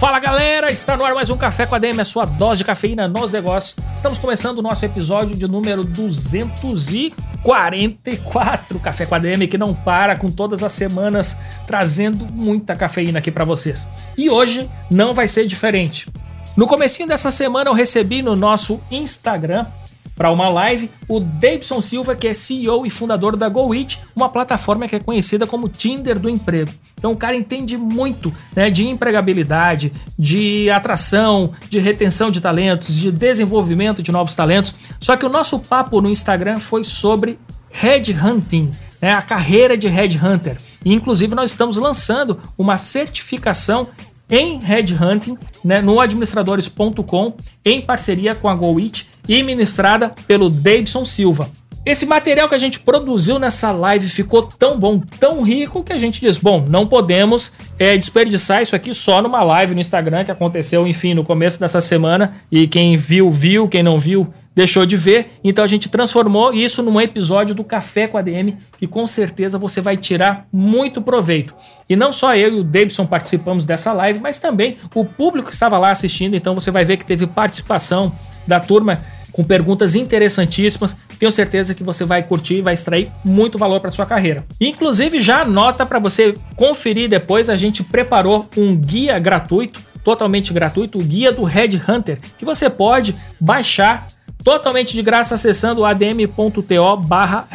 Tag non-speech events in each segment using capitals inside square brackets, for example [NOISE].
Fala galera, está no ar mais um Café com a DM, a sua dose de cafeína nos negócios. Estamos começando o nosso episódio de número 244 Café com a DM, que não para com todas as semanas trazendo muita cafeína aqui para vocês. E hoje não vai ser diferente. No comecinho dessa semana eu recebi no nosso Instagram para uma live o Davidson Silva, que é CEO e fundador da GoIt, uma plataforma que é conhecida como Tinder do emprego. Então o cara entende muito né, de empregabilidade, de atração, de retenção de talentos, de desenvolvimento de novos talentos. Só que o nosso papo no Instagram foi sobre headhunting, né, a carreira de headhunter. E inclusive nós estamos lançando uma certificação em headhunting né, no administradores.com em parceria com a GoIt e ministrada pelo Davidson Silva. Esse material que a gente produziu nessa live ficou tão bom, tão rico, que a gente diz: bom, não podemos é, desperdiçar isso aqui só numa live no Instagram que aconteceu, enfim, no começo dessa semana. E quem viu, viu, quem não viu, deixou de ver. Então a gente transformou isso num episódio do Café com a DM, que com certeza você vai tirar muito proveito. E não só eu e o Davidson participamos dessa live, mas também o público que estava lá assistindo. Então você vai ver que teve participação da turma com perguntas interessantíssimas. Tenho certeza que você vai curtir e vai extrair muito valor para sua carreira. Inclusive, já anota para você conferir depois, a gente preparou um guia gratuito, totalmente gratuito, o guia do Red Hunter, que você pode baixar totalmente de graça acessando adm.to barra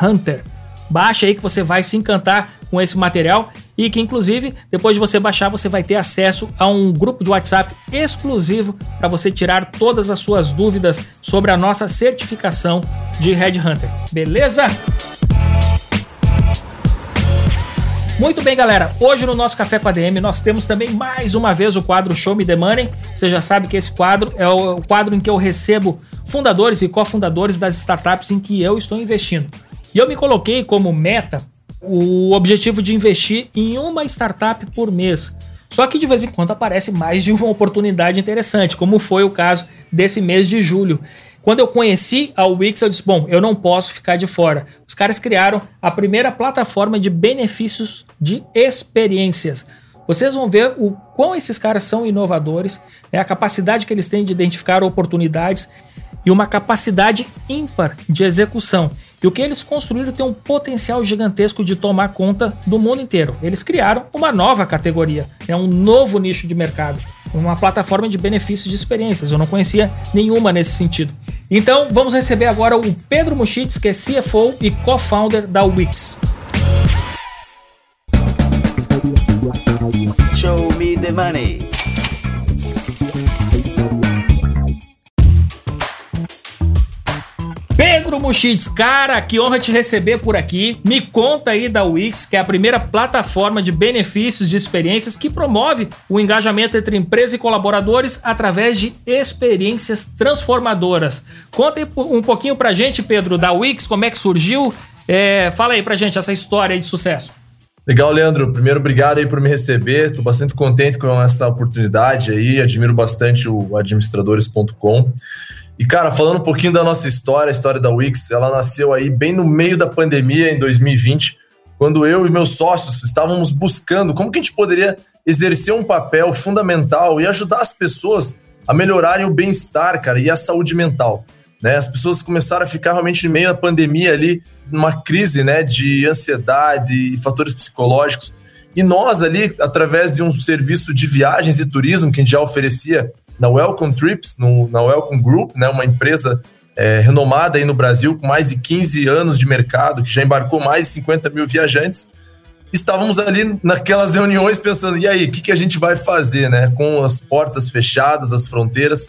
Hunter. Baixa aí que você vai se encantar com esse material e que inclusive depois de você baixar você vai ter acesso a um grupo de WhatsApp exclusivo para você tirar todas as suas dúvidas sobre a nossa certificação de Headhunter. Beleza? Muito bem, galera. Hoje no nosso Café com a DM nós temos também mais uma vez o quadro Show Me the Money. Você já sabe que esse quadro é o quadro em que eu recebo fundadores e cofundadores das startups em que eu estou investindo. E eu me coloquei como meta o objetivo de investir em uma startup por mês. Só que de vez em quando aparece mais de uma oportunidade interessante, como foi o caso desse mês de julho. Quando eu conheci a Wix, eu disse: bom, eu não posso ficar de fora. Os caras criaram a primeira plataforma de benefícios de experiências. Vocês vão ver o quão esses caras são inovadores, né, a capacidade que eles têm de identificar oportunidades e uma capacidade ímpar de execução. E o que eles construíram tem um potencial gigantesco de tomar conta do mundo inteiro. Eles criaram uma nova categoria, é um novo nicho de mercado, uma plataforma de benefícios de experiências. Eu não conhecia nenhuma nesse sentido. Então vamos receber agora o Pedro Muschitz, que é CFO e co-founder da Wix. Show me the money. Pedro Muschitz, cara, que honra te receber por aqui. Me conta aí da Wix, que é a primeira plataforma de benefícios de experiências que promove o engajamento entre empresa e colaboradores através de experiências transformadoras. Conta aí um pouquinho pra gente, Pedro, da Wix, como é que surgiu. É, fala aí pra gente essa história de sucesso. Legal, Leandro. Primeiro, obrigado aí por me receber. Estou bastante contente com essa oportunidade aí. Admiro bastante o administradores.com. E, cara, falando um pouquinho da nossa história, a história da Wix, ela nasceu aí bem no meio da pandemia, em 2020, quando eu e meus sócios estávamos buscando como que a gente poderia exercer um papel fundamental e ajudar as pessoas a melhorarem o bem-estar, cara, e a saúde mental. Né? As pessoas começaram a ficar realmente no meio da pandemia ali, numa crise né, de ansiedade e fatores psicológicos. E nós ali, através de um serviço de viagens e turismo que a gente já oferecia na Welcome Trips, no, na Welcome Group, né, uma empresa é, renomada aí no Brasil, com mais de 15 anos de mercado, que já embarcou mais de 50 mil viajantes. Estávamos ali naquelas reuniões pensando, e aí, o que, que a gente vai fazer, né? Com as portas fechadas, as fronteiras.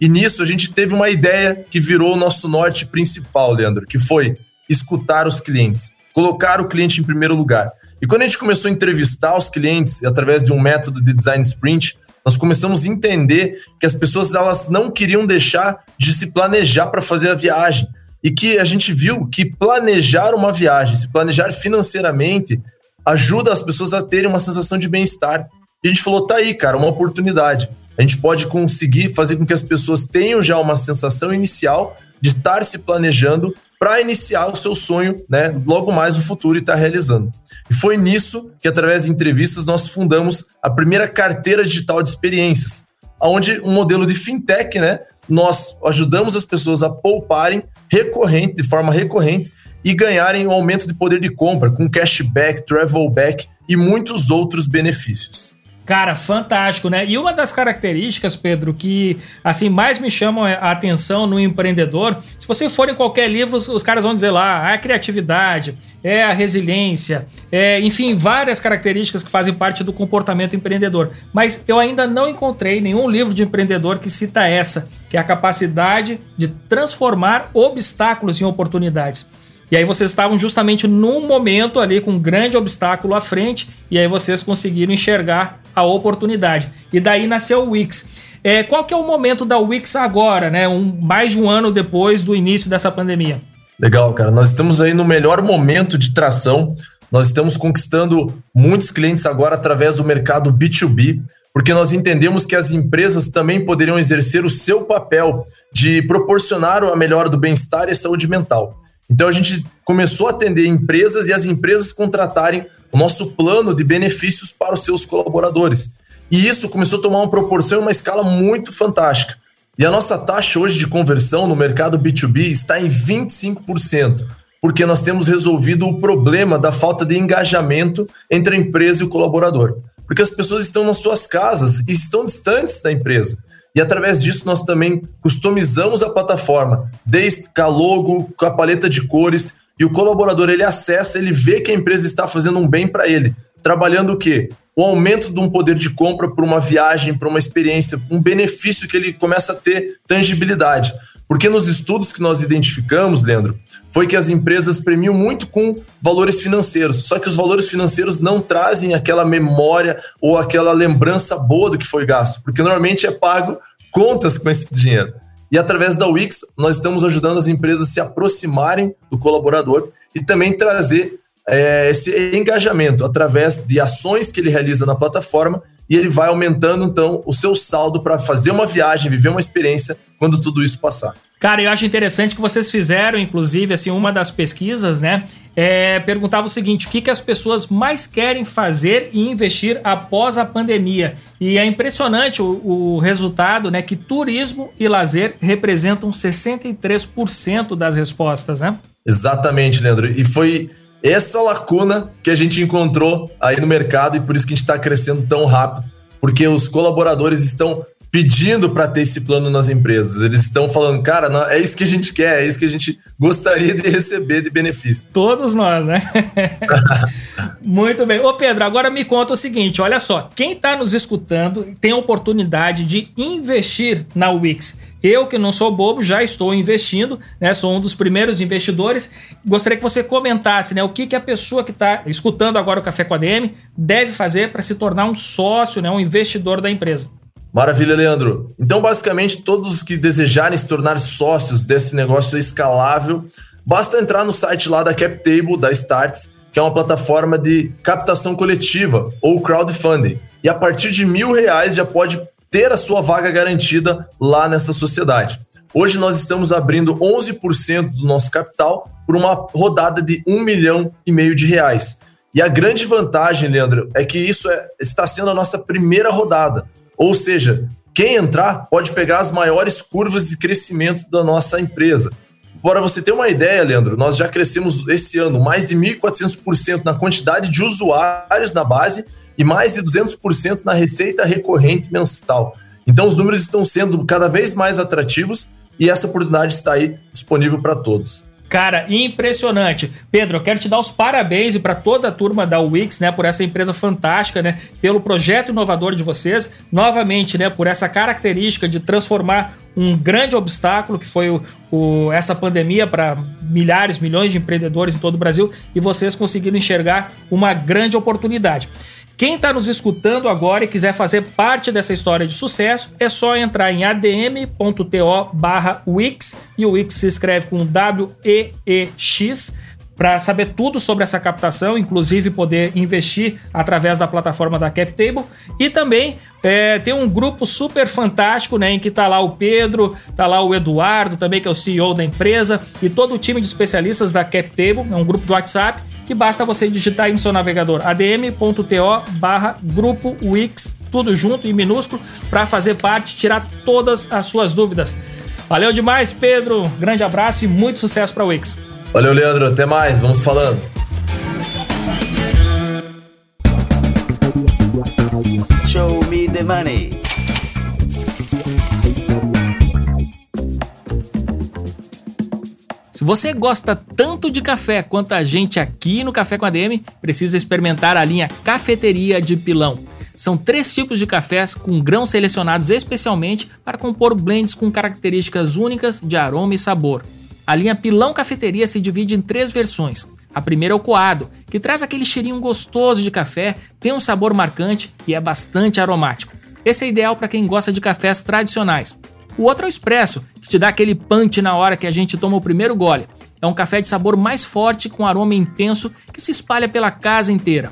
E nisso a gente teve uma ideia que virou o nosso norte principal, Leandro, que foi escutar os clientes, colocar o cliente em primeiro lugar. E quando a gente começou a entrevistar os clientes através de um método de design sprint, nós começamos a entender que as pessoas elas não queriam deixar de se planejar para fazer a viagem. E que a gente viu que planejar uma viagem, se planejar financeiramente, ajuda as pessoas a terem uma sensação de bem-estar. E a gente falou, tá aí, cara, uma oportunidade. A gente pode conseguir fazer com que as pessoas tenham já uma sensação inicial de estar se planejando para iniciar o seu sonho, né, logo mais no futuro e estar tá realizando. E foi nisso que, através de entrevistas, nós fundamos a primeira carteira digital de experiências, onde um modelo de fintech, né, nós ajudamos as pessoas a pouparem recorrente, de forma recorrente, e ganharem um aumento de poder de compra com cashback, travelback e muitos outros benefícios. Cara, fantástico, né? E uma das características, Pedro, que assim mais me chamam a atenção no empreendedor, se você for em qualquer livro, os, caras vão dizer lá, a criatividade, é a resiliência, é, enfim, várias características que fazem parte do comportamento empreendedor. Mas eu ainda não encontrei nenhum livro de empreendedor que cita essa, que é a capacidade de transformar obstáculos em oportunidades. E aí vocês estavam justamente num momento ali com um grande obstáculo à frente, e aí vocês conseguiram enxergar a oportunidade. E daí nasceu o Wix. É, qual que é o momento da Wix agora, né? Um, mais de um ano depois do início dessa pandemia? Legal, cara. Nós estamos aí no melhor momento de tração. Nós estamos conquistando muitos clientes agora através do mercado B2B, porque nós entendemos que as empresas também poderiam exercer o seu papel de proporcionar a melhora do bem-estar e saúde mental. Então a gente começou a atender empresas e as empresas contratarem o nosso plano de benefícios para os seus colaboradores. E isso começou a tomar uma proporção e uma escala muito fantástica. E a nossa taxa hoje de conversão no mercado B2B está em 25%, porque nós temos resolvido o problema da falta de engajamento entre a empresa e o colaborador. Porque as pessoas estão nas suas casas e estão distantes da empresa. E através disso nós também customizamos a plataforma, desde a logo, com a paleta de cores, e o colaborador ele acessa, ele vê que a empresa está fazendo um bem para ele, trabalhando o quê? O aumento de um poder de compra para uma viagem, para uma experiência, um benefício que ele começa a ter tangibilidade. Porque nos estudos que nós identificamos, Leandro, foi que as empresas premiam muito com valores financeiros. Só que os valores financeiros não trazem aquela memória ou aquela lembrança boa do que foi gasto, porque normalmente é pago contas com esse dinheiro. E através da Wix, nós estamos ajudando as empresas a se aproximarem do colaborador e também trazer é, esse engajamento através de ações que ele realiza na plataforma e ele vai aumentando então o seu saldo para fazer uma viagem, viver uma experiência quando tudo isso passar. Cara, eu acho interessante que vocês fizeram, inclusive, assim, uma das pesquisas, né? É, perguntava o seguinte: o que, que as pessoas mais querem fazer e investir após a pandemia? E é impressionante o, o resultado, né? Que turismo e lazer representam 63% das respostas, né? Exatamente, Leandro. E foi essa lacuna que a gente encontrou aí no mercado e por isso que a gente está crescendo tão rápido, porque os colaboradores estão pedindo para ter esse plano nas empresas. Eles estão falando, cara, não, é isso que a gente quer, é isso que a gente gostaria de receber de benefício. Todos nós, né? [LAUGHS] Muito bem. Ô Pedro, agora me conta o seguinte, olha só, quem está nos escutando tem a oportunidade de investir na Wix. Eu, que não sou bobo, já estou investindo, né? Sou um dos primeiros investidores. Gostaria que você comentasse, né? O que, que a pessoa que está escutando agora o Café com a DM deve fazer para se tornar um sócio, né? Um investidor da empresa. Maravilha, Leandro. Então, basicamente, todos que desejarem se tornar sócios desse negócio escalável, basta entrar no site lá da CapTable, da Starts, que é uma plataforma de captação coletiva ou crowdfunding. E a partir de mil reais já pode ter a sua vaga garantida lá nessa sociedade. Hoje nós estamos abrindo 11% do nosso capital por uma rodada de um milhão e meio de reais. E a grande vantagem, Leandro, é que isso é, está sendo a nossa primeira rodada. Ou seja, quem entrar pode pegar as maiores curvas de crescimento da nossa empresa. Para você ter uma ideia, Leandro, nós já crescemos esse ano mais de 1.400% na quantidade de usuários na base e mais de 200% na receita recorrente mensal. Então, os números estão sendo cada vez mais atrativos e essa oportunidade está aí disponível para todos. Cara, impressionante. Pedro, eu quero te dar os parabéns e para toda a turma da Wix, né, por essa empresa fantástica, né, pelo projeto inovador de vocês, novamente, né, por essa característica de transformar um grande obstáculo que foi o, o essa pandemia para milhares, milhões de empreendedores em todo o Brasil e vocês conseguiram enxergar uma grande oportunidade. Quem está nos escutando agora e quiser fazer parte dessa história de sucesso, é só entrar em adm.to barra Wix, e o Wix se escreve com W-E-E-X, para saber tudo sobre essa captação, inclusive poder investir através da plataforma da CapTable. E também é, tem um grupo super fantástico, né, em que tá lá o Pedro, tá lá o Eduardo, também que é o CEO da empresa, e todo o time de especialistas da CapTable, é um grupo de WhatsApp, que basta você digitar aí no seu navegador adm.to barra grupo Wix, tudo junto em minúsculo, para fazer parte, tirar todas as suas dúvidas. Valeu demais, Pedro. Grande abraço e muito sucesso para o Wix. Valeu, Leandro. Até mais. Vamos falando. Show me the money. Você gosta tanto de café quanto a gente aqui no Café com a DM, precisa experimentar a linha Cafeteria de Pilão. São três tipos de cafés com grãos selecionados especialmente para compor blends com características únicas de aroma e sabor. A linha Pilão Cafeteria se divide em três versões. A primeira é o coado, que traz aquele cheirinho gostoso de café, tem um sabor marcante e é bastante aromático. Esse é ideal para quem gosta de cafés tradicionais. O outro é o expresso, que te dá aquele punch na hora que a gente toma o primeiro gole. É um café de sabor mais forte com aroma intenso que se espalha pela casa inteira.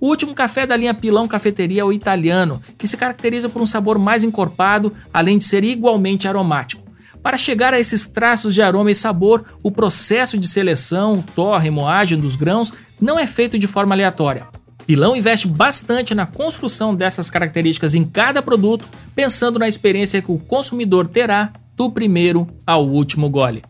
O último café da linha Pilão Cafeteria é o italiano, que se caracteriza por um sabor mais encorpado, além de ser igualmente aromático. Para chegar a esses traços de aroma e sabor, o processo de seleção, torre e moagem dos grãos não é feito de forma aleatória. Pilão investe bastante na construção dessas características em cada produto, pensando na experiência que o consumidor terá do primeiro ao último gole.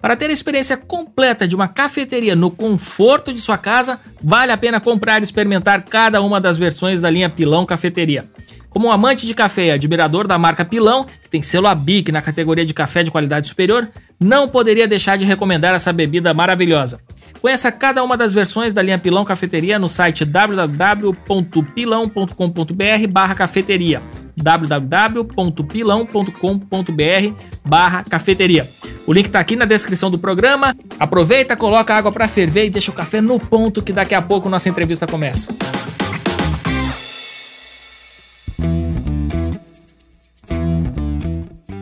Para ter a experiência completa de uma cafeteria no conforto de sua casa, vale a pena comprar e experimentar cada uma das versões da linha Pilão Cafeteria. Como um amante de café e admirador da marca Pilão, que tem selo ABIC na categoria de café de qualidade superior, não poderia deixar de recomendar essa bebida maravilhosa. Conheça cada uma das versões da linha Pilão Cafeteria no site www.pilão.com.br barra cafeteria www.pilão.com.br barra cafeteria. O link está aqui na descrição do programa. Aproveita, coloca água para ferver e deixa o café no ponto que daqui a pouco nossa entrevista começa.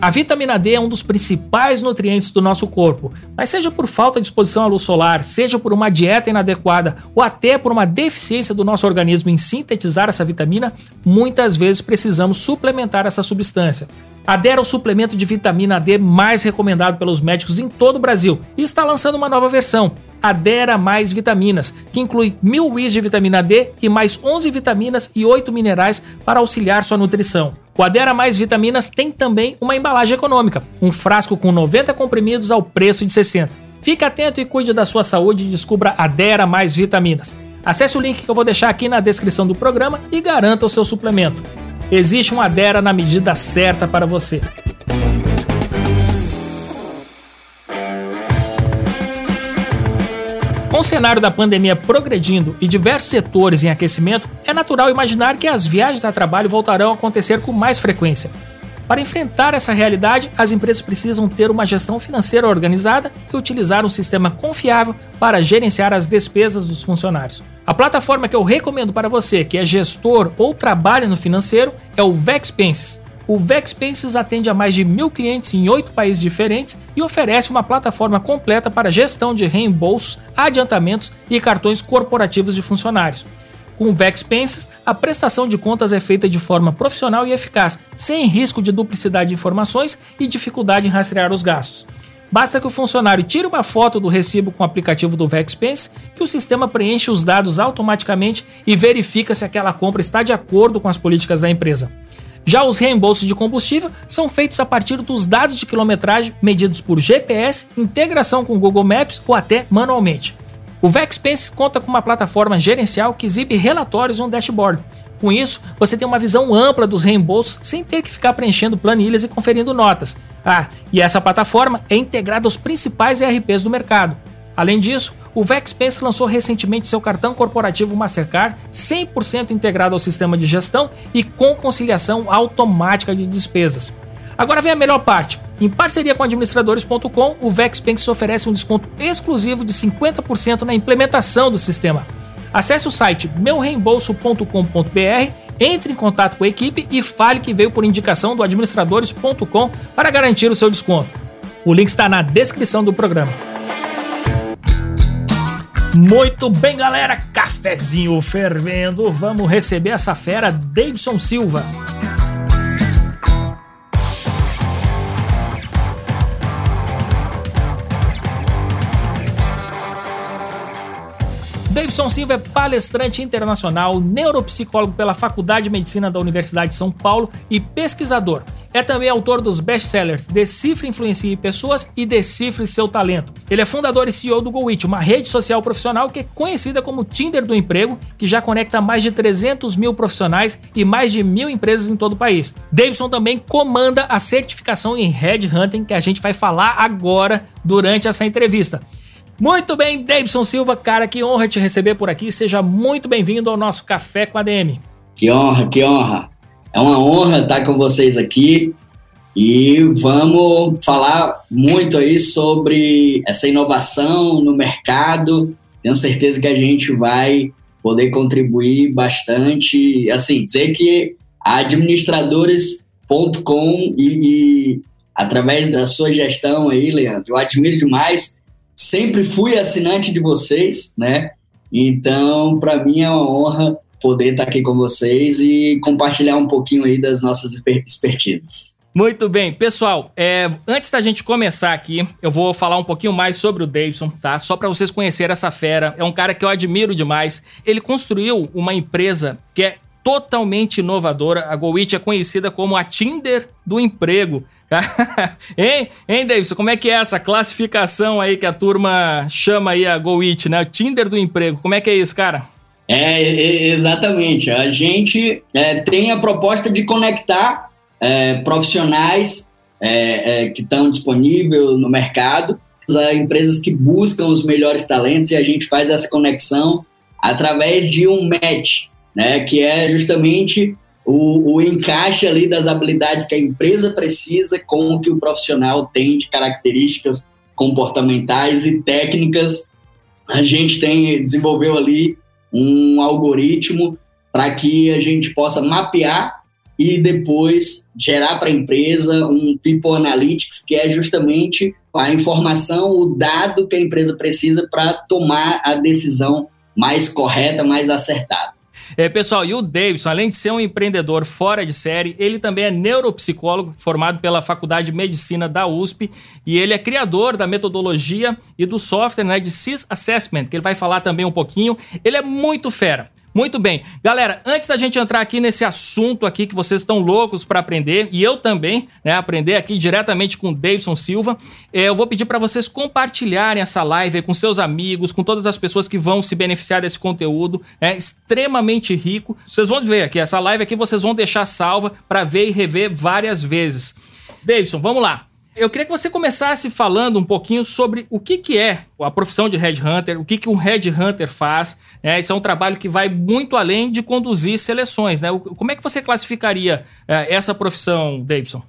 A vitamina D é um dos principais nutrientes do nosso corpo, mas seja por falta de exposição à luz solar, seja por uma dieta inadequada ou até por uma deficiência do nosso organismo em sintetizar essa vitamina, muitas vezes precisamos suplementar essa substância. A o suplemento de vitamina D mais recomendado pelos médicos em todo o Brasil e está lançando uma nova versão, Adera Mais Vitaminas, que inclui mil WIs de vitamina D e mais 11 vitaminas e 8 minerais para auxiliar sua nutrição. O Adera Mais Vitaminas tem também uma embalagem econômica, um frasco com 90 comprimidos ao preço de 60. Fique atento e cuide da sua saúde e descubra Adera Mais Vitaminas. Acesse o link que eu vou deixar aqui na descrição do programa e garanta o seu suplemento. Existe um Adera na medida certa para você. Com o cenário da pandemia progredindo e diversos setores em aquecimento, é natural imaginar que as viagens a trabalho voltarão a acontecer com mais frequência. Para enfrentar essa realidade, as empresas precisam ter uma gestão financeira organizada e utilizar um sistema confiável para gerenciar as despesas dos funcionários. A plataforma que eu recomendo para você que é gestor ou trabalha no financeiro é o Vexpenses. O Vexpenses atende a mais de mil clientes em oito países diferentes e oferece uma plataforma completa para gestão de reembolsos, adiantamentos e cartões corporativos de funcionários. Com o Vexpenses, a prestação de contas é feita de forma profissional e eficaz, sem risco de duplicidade de informações e dificuldade em rastrear os gastos. Basta que o funcionário tire uma foto do recibo com o aplicativo do Vexpense, que o sistema preenche os dados automaticamente e verifica se aquela compra está de acordo com as políticas da empresa. Já os reembolsos de combustível são feitos a partir dos dados de quilometragem medidos por GPS, integração com Google Maps ou até manualmente. O Vexpense conta com uma plataforma gerencial que exibe relatórios em um dashboard. Com isso, você tem uma visão ampla dos reembolsos sem ter que ficar preenchendo planilhas e conferindo notas. Ah, e essa plataforma é integrada aos principais ERPs do mercado. Além disso, o Vexpense lançou recentemente seu cartão corporativo Mastercard 100% integrado ao sistema de gestão e com conciliação automática de despesas. Agora vem a melhor parte. Em parceria com administradores.com, o Vexpense oferece um desconto exclusivo de 50% na implementação do sistema. Acesse o site meureembolso.com.br, entre em contato com a equipe e fale que veio por indicação do administradores.com para garantir o seu desconto. O link está na descrição do programa. Muito bem, galera, cafezinho fervendo. Vamos receber essa fera, Davidson Silva. Davidson Silva é palestrante internacional, neuropsicólogo pela Faculdade de Medicina da Universidade de São Paulo e pesquisador. É também autor dos best-sellers Decifre, Influencie Pessoas e Decifre Seu Talento. Ele é fundador e CEO do GoIt, uma rede social profissional que é conhecida como Tinder do Emprego, que já conecta mais de 300 mil profissionais e mais de mil empresas em todo o país. Davidson também comanda a certificação em Headhunting, que a gente vai falar agora durante essa entrevista. Muito bem, Davidson Silva, cara, que honra te receber por aqui. Seja muito bem-vindo ao nosso Café com a DM. Que honra, que honra. É uma honra estar com vocês aqui e vamos falar muito aí sobre essa inovação no mercado. Tenho certeza que a gente vai poder contribuir bastante. Assim, dizer que administradores.com e, e através da sua gestão aí, Leandro, eu admiro demais sempre fui assinante de vocês, né? Então, para mim é uma honra poder estar aqui com vocês e compartilhar um pouquinho aí das nossas expertises. Muito bem, pessoal. É, antes da gente começar aqui, eu vou falar um pouquinho mais sobre o Davidson, tá? Só para vocês conhecerem essa fera. É um cara que eu admiro demais. Ele construiu uma empresa que é totalmente inovadora. A GoWit é conhecida como a Tinder do emprego. [LAUGHS] hein, hein, Davidson? Como é que é essa classificação aí que a turma chama aí a GoIt, né? O Tinder do emprego. Como é que é isso, cara? É, exatamente. A gente é, tem a proposta de conectar é, profissionais é, é que estão disponíveis no mercado, a empresas que buscam os melhores talentos e a gente faz essa conexão através de um match, né? Que é justamente o, o, encaixe ali das habilidades que a empresa precisa com o que o profissional tem de características comportamentais e técnicas. A gente tem desenvolveu ali um algoritmo para que a gente possa mapear e depois gerar para a empresa um People Analytics, que é justamente a informação, o dado que a empresa precisa para tomar a decisão mais correta, mais acertada. É, pessoal, e o Davidson, além de ser um empreendedor fora de série, ele também é neuropsicólogo, formado pela Faculdade de Medicina da USP, e ele é criador da metodologia e do software né, de CIS Assessment, que ele vai falar também um pouquinho. Ele é muito fera. Muito bem. Galera, antes da gente entrar aqui nesse assunto aqui que vocês estão loucos para aprender, e eu também, né, aprender aqui diretamente com o Davidson Silva, é, eu vou pedir para vocês compartilharem essa live com seus amigos, com todas as pessoas que vão se beneficiar desse conteúdo, é extremamente rico. Vocês vão ver aqui, essa live aqui vocês vão deixar salva para ver e rever várias vezes. Davidson, vamos lá. Eu queria que você começasse falando um pouquinho sobre o que, que é a profissão de Headhunter, o que, que um Headhunter faz. Né? Esse é um trabalho que vai muito além de conduzir seleções. Né? Como é que você classificaria é, essa profissão, Davidson?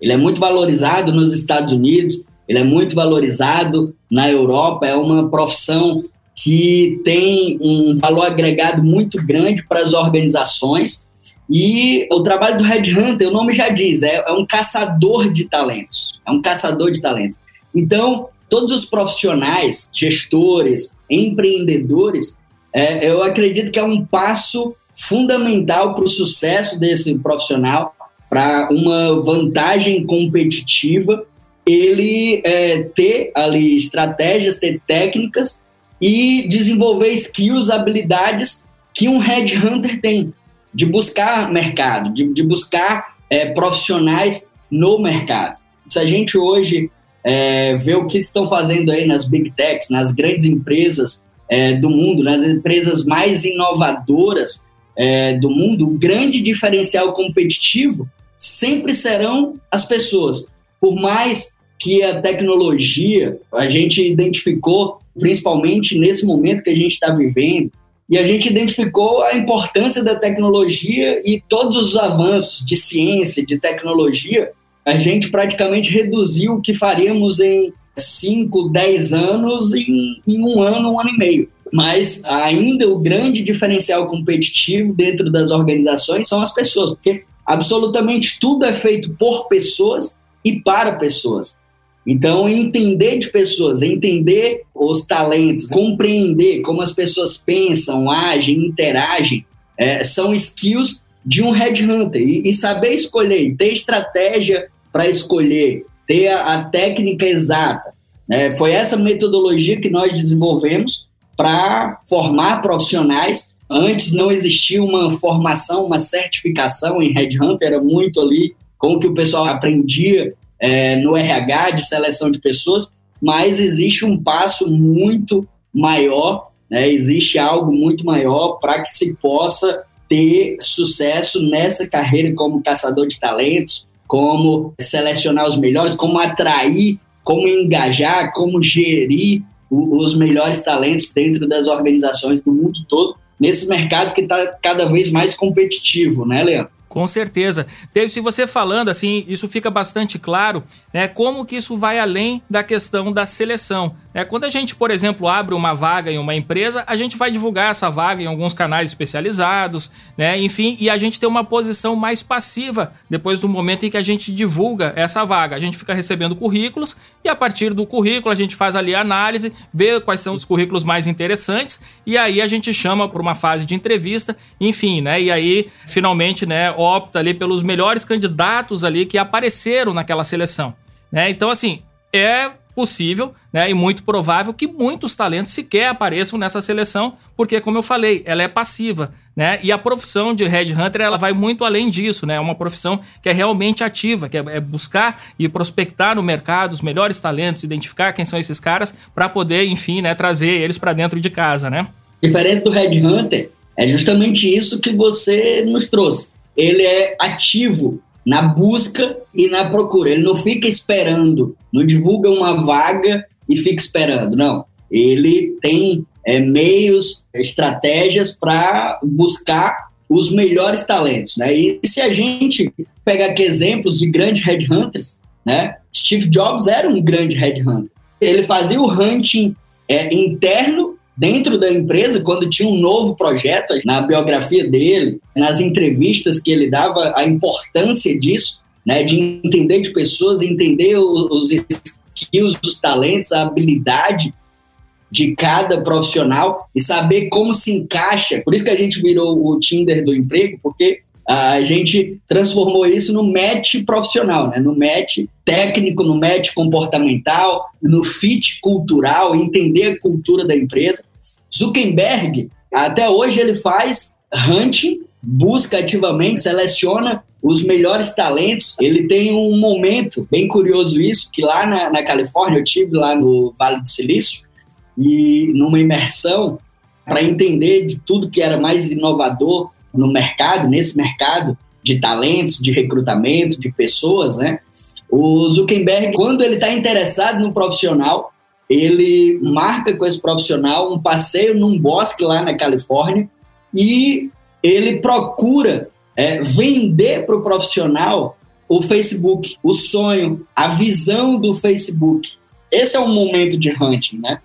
Ele é muito valorizado nos Estados Unidos, ele é muito valorizado na Europa, é uma profissão que tem um valor agregado muito grande para as organizações e o trabalho do Red Hunter, o nome já diz, é, é um caçador de talentos. É um caçador de talentos. Então, todos os profissionais, gestores, empreendedores, é, eu acredito que é um passo fundamental para o sucesso desse profissional, para uma vantagem competitiva, ele é, ter ali estratégias, ter técnicas e desenvolver skills, habilidades que um headhunter tem de buscar mercado, de, de buscar é, profissionais no mercado. Se a gente hoje é, vê o que estão fazendo aí nas big techs, nas grandes empresas é, do mundo, nas empresas mais inovadoras é, do mundo, o grande diferencial competitivo sempre serão as pessoas. Por mais que a tecnologia, a gente identificou, principalmente nesse momento que a gente está vivendo, e a gente identificou a importância da tecnologia e todos os avanços de ciência, de tecnologia, a gente praticamente reduziu o que faríamos em 5, 10 anos em, em, um ano, um ano e meio. Mas ainda o grande diferencial competitivo dentro das organizações são as pessoas, porque absolutamente tudo é feito por pessoas e para pessoas. Então, entender de pessoas, entender os talentos, compreender como as pessoas pensam, agem, interagem, é, são skills de um headhunter. E, e saber escolher, ter estratégia para escolher, ter a, a técnica exata. É, foi essa metodologia que nós desenvolvemos para formar profissionais. Antes não existia uma formação, uma certificação em headhunter, era muito ali como que o pessoal aprendia é, no RH de seleção de pessoas, mas existe um passo muito maior, né, existe algo muito maior para que se possa ter sucesso nessa carreira como caçador de talentos, como selecionar os melhores, como atrair, como engajar, como gerir os melhores talentos dentro das organizações do mundo todo, nesse mercado que está cada vez mais competitivo, né, Leandro? Com certeza. David, se você falando assim, isso fica bastante claro, né? Como que isso vai além da questão da seleção. Né? Quando a gente, por exemplo, abre uma vaga em uma empresa, a gente vai divulgar essa vaga em alguns canais especializados, né? Enfim, e a gente tem uma posição mais passiva depois do momento em que a gente divulga essa vaga. A gente fica recebendo currículos e a partir do currículo a gente faz ali a análise, vê quais são os currículos mais interessantes e aí a gente chama para uma fase de entrevista, enfim, né? E aí finalmente, né? Opta ali pelos melhores candidatos ali que apareceram naquela seleção. Né? Então, assim, é possível né, e muito provável que muitos talentos sequer apareçam nessa seleção, porque, como eu falei, ela é passiva. Né? E a profissão de headhunter ela vai muito além disso, né? É uma profissão que é realmente ativa, que é, é buscar e prospectar no mercado os melhores talentos, identificar quem são esses caras para poder, enfim, né, trazer eles para dentro de casa, né? A diferença do headhunter é justamente isso que você nos trouxe ele é ativo na busca e na procura. Ele não fica esperando, não divulga uma vaga e fica esperando. Não. Ele tem é, meios, estratégias para buscar os melhores talentos. Né? E se a gente pegar aqui exemplos de grandes headhunters, né? Steve Jobs era um grande headhunter. Ele fazia o hunting é, interno dentro da empresa, quando tinha um novo projeto, na biografia dele, nas entrevistas que ele dava, a importância disso, né, de entender de pessoas, entender os skills, os talentos, a habilidade de cada profissional e saber como se encaixa. Por isso que a gente virou o Tinder do emprego, porque a gente transformou isso no match profissional, né? no match técnico, no match comportamental, no fit cultural, entender a cultura da empresa. Zuckerberg, até hoje, ele faz hunting, busca ativamente, seleciona os melhores talentos. Ele tem um momento bem curioso isso, que lá na, na Califórnia, eu tive lá no Vale do Silício, e numa imersão para entender de tudo que era mais inovador no mercado, nesse mercado de talentos, de recrutamento, de pessoas, né? O Zuckerberg, quando ele está interessado no profissional, ele marca com esse profissional um passeio num bosque lá na Califórnia e ele procura é, vender para o profissional o Facebook, o sonho, a visão do Facebook. Esse é um momento de hunting, né?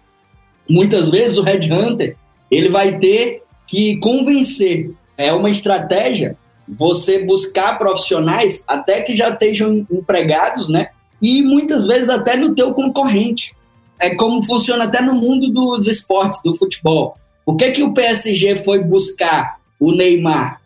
Muitas vezes o headhunter ele vai ter que convencer é uma estratégia você buscar profissionais até que já estejam empregados, né? E muitas vezes até no teu concorrente. É como funciona até no mundo dos esportes, do futebol. Por que, que o PSG foi buscar o Neymar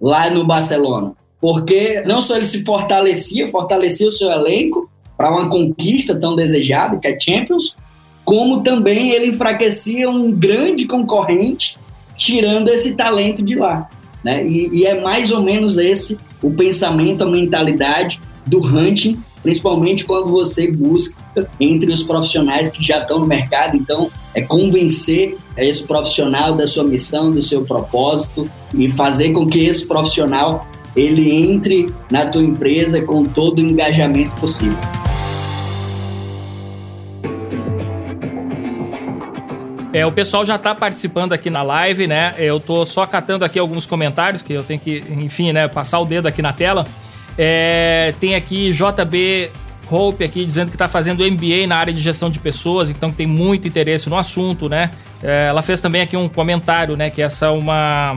lá no Barcelona? Porque não só ele se fortalecia, fortalecia o seu elenco para uma conquista tão desejada, que é Champions, como também ele enfraquecia um grande concorrente tirando esse talento de lá. Né? E, e, é mais ou menos esse o pensamento, a mentalidade do hunting, principalmente quando você busca entre os profissionais que já estão no mercado. Então, é convencer esse profissional da sua missão, do seu propósito e fazer com que esse profissional ele entre na tua empresa com todo o engajamento possível. É, o pessoal já está participando aqui na live, né? Eu tô só catando aqui alguns comentários que eu tenho que, enfim, né, passar o dedo aqui na tela. É, tem aqui JB Hope aqui dizendo que está fazendo MBA na área de gestão de pessoas, então tem muito interesse no assunto, né? é, ela fez também aqui um comentário, né? Que essa é uma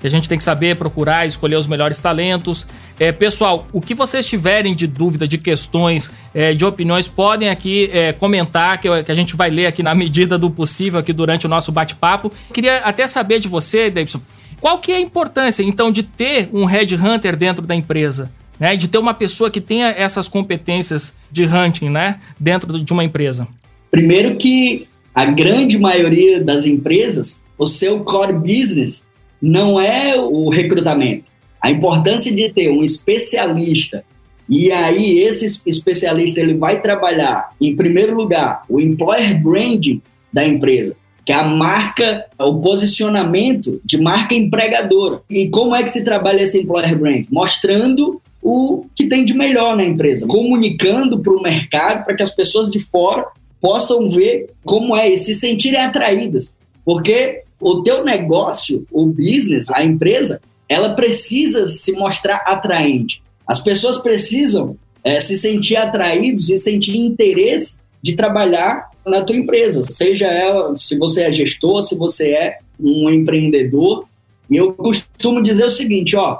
que a gente tem que saber procurar, escolher os melhores talentos. É, pessoal, o que vocês tiverem de dúvida, de questões, é, de opiniões, podem aqui é, comentar, que, que, a gente vai ler aqui na [LAUGHS] medida do possível aqui durante o nosso bate-papo. Queria até saber de você, Davidson, qual que é a importância, então, de ter um headhunter dentro da empresa? Né, de ter uma pessoa que tenha essas competências de hunting né, dentro de uma empresa? Primeiro que a grande maioria das empresas, o seu core business não é o recrutamento. A importância de ter um especialista e aí esse especialista ele vai trabalhar em primeiro lugar o employer branding da empresa, que é a marca, o posicionamento de marca empregadora. E como é que se trabalha esse employer brand? Mostrando o que tem de melhor na empresa, comunicando para o mercado para que as pessoas de fora possam ver como é e se sentirem atraídas. Porque o teu negócio, o business, a empresa, ela precisa se mostrar atraente. As pessoas precisam é, se sentir atraídos e sentir interesse de trabalhar na tua empresa, seja ela, se você é gestor, se você é um empreendedor. E eu costumo dizer o seguinte, ó,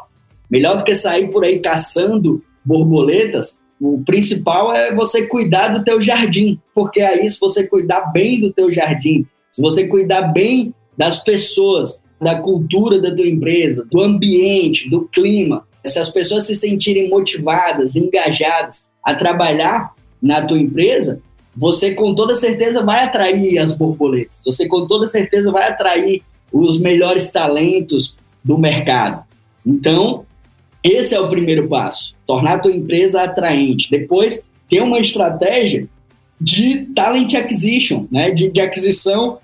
melhor do que sair por aí caçando borboletas, o principal é você cuidar do teu jardim, porque aí se você cuidar bem do teu jardim, se você cuidar bem das pessoas, da cultura da tua empresa, do ambiente, do clima. Se as pessoas se sentirem motivadas, engajadas a trabalhar na tua empresa, você com toda certeza vai atrair as borboletas. Você com toda certeza vai atrair os melhores talentos do mercado. Então, esse é o primeiro passo, tornar a tua empresa atraente. Depois, ter uma estratégia de talent acquisition, né? de, de aquisição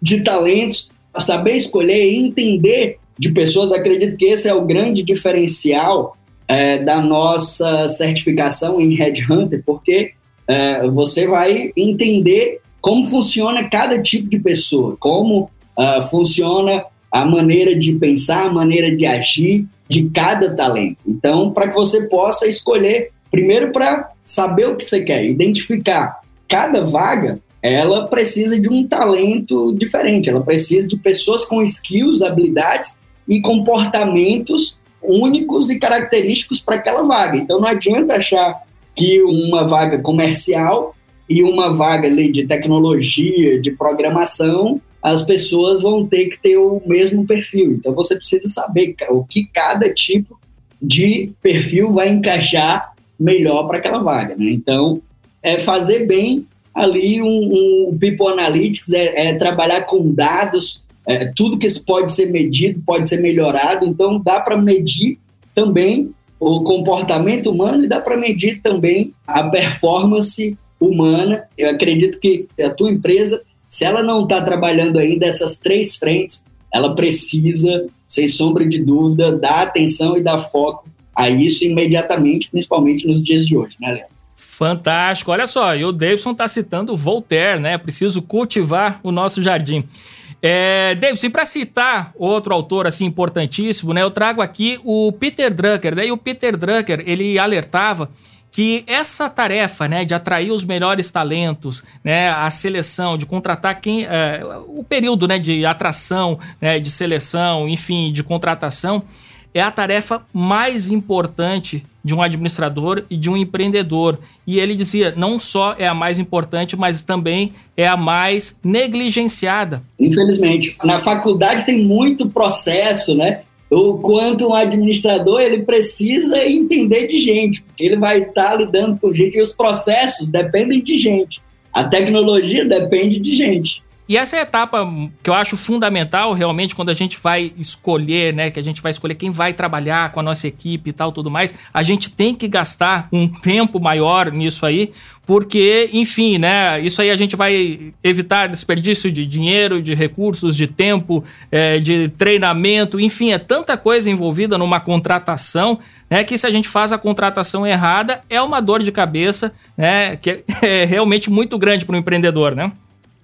de talentos, saber escolher e entender de pessoas. Acredito que esse é o grande diferencial é, da nossa certificação em Headhunter, porque é, você vai entender como funciona cada tipo de pessoa, como uh, funciona a maneira de pensar, a maneira de agir de cada talento. Então, para que você possa escolher, primeiro para saber o que você quer, identificar cada vaga ela precisa de um talento diferente, ela precisa de pessoas com skills, habilidades e comportamentos únicos e característicos para aquela vaga. Então não adianta achar que uma vaga comercial e uma vaga ali de tecnologia, de programação, as pessoas vão ter que ter o mesmo perfil. Então você precisa saber o que cada tipo de perfil vai encaixar melhor para aquela vaga. Né? Então, é fazer bem ali um, um People Analytics é, é trabalhar com dados, é, tudo que pode ser medido pode ser melhorado, então dá para medir também o comportamento humano e dá para medir também a performance humana. Eu acredito que a tua empresa, se ela não está trabalhando ainda essas três frentes, ela precisa, sem sombra de dúvida, dar atenção e dar foco a isso imediatamente, principalmente nos dias de hoje, né, Léo? Fantástico. Olha só, e o Davidson está citando Voltaire, né? Preciso cultivar o nosso jardim. É, Davidson, para citar outro autor assim importantíssimo, né? Eu trago aqui o Peter Drucker. Né? o Peter Drucker, ele alertava que essa tarefa, né, de atrair os melhores talentos, né, a seleção, de contratar quem, é, o período, né, de atração, né, de seleção, enfim, de contratação, é a tarefa mais importante de um administrador e de um empreendedor. E ele dizia, não só é a mais importante, mas também é a mais negligenciada. Infelizmente, na faculdade tem muito processo, né? O quanto um administrador ele precisa entender de gente, porque ele vai estar tá lidando com gente e os processos dependem de gente. A tecnologia depende de gente. E essa é a etapa que eu acho fundamental realmente quando a gente vai escolher, né, que a gente vai escolher quem vai trabalhar com a nossa equipe e tal, tudo mais, a gente tem que gastar um tempo maior nisso aí, porque, enfim, né, isso aí a gente vai evitar desperdício de dinheiro, de recursos, de tempo, é, de treinamento, enfim, é tanta coisa envolvida numa contratação, né, que se a gente faz a contratação errada, é uma dor de cabeça, né, que é, [LAUGHS] é realmente muito grande para o empreendedor, né?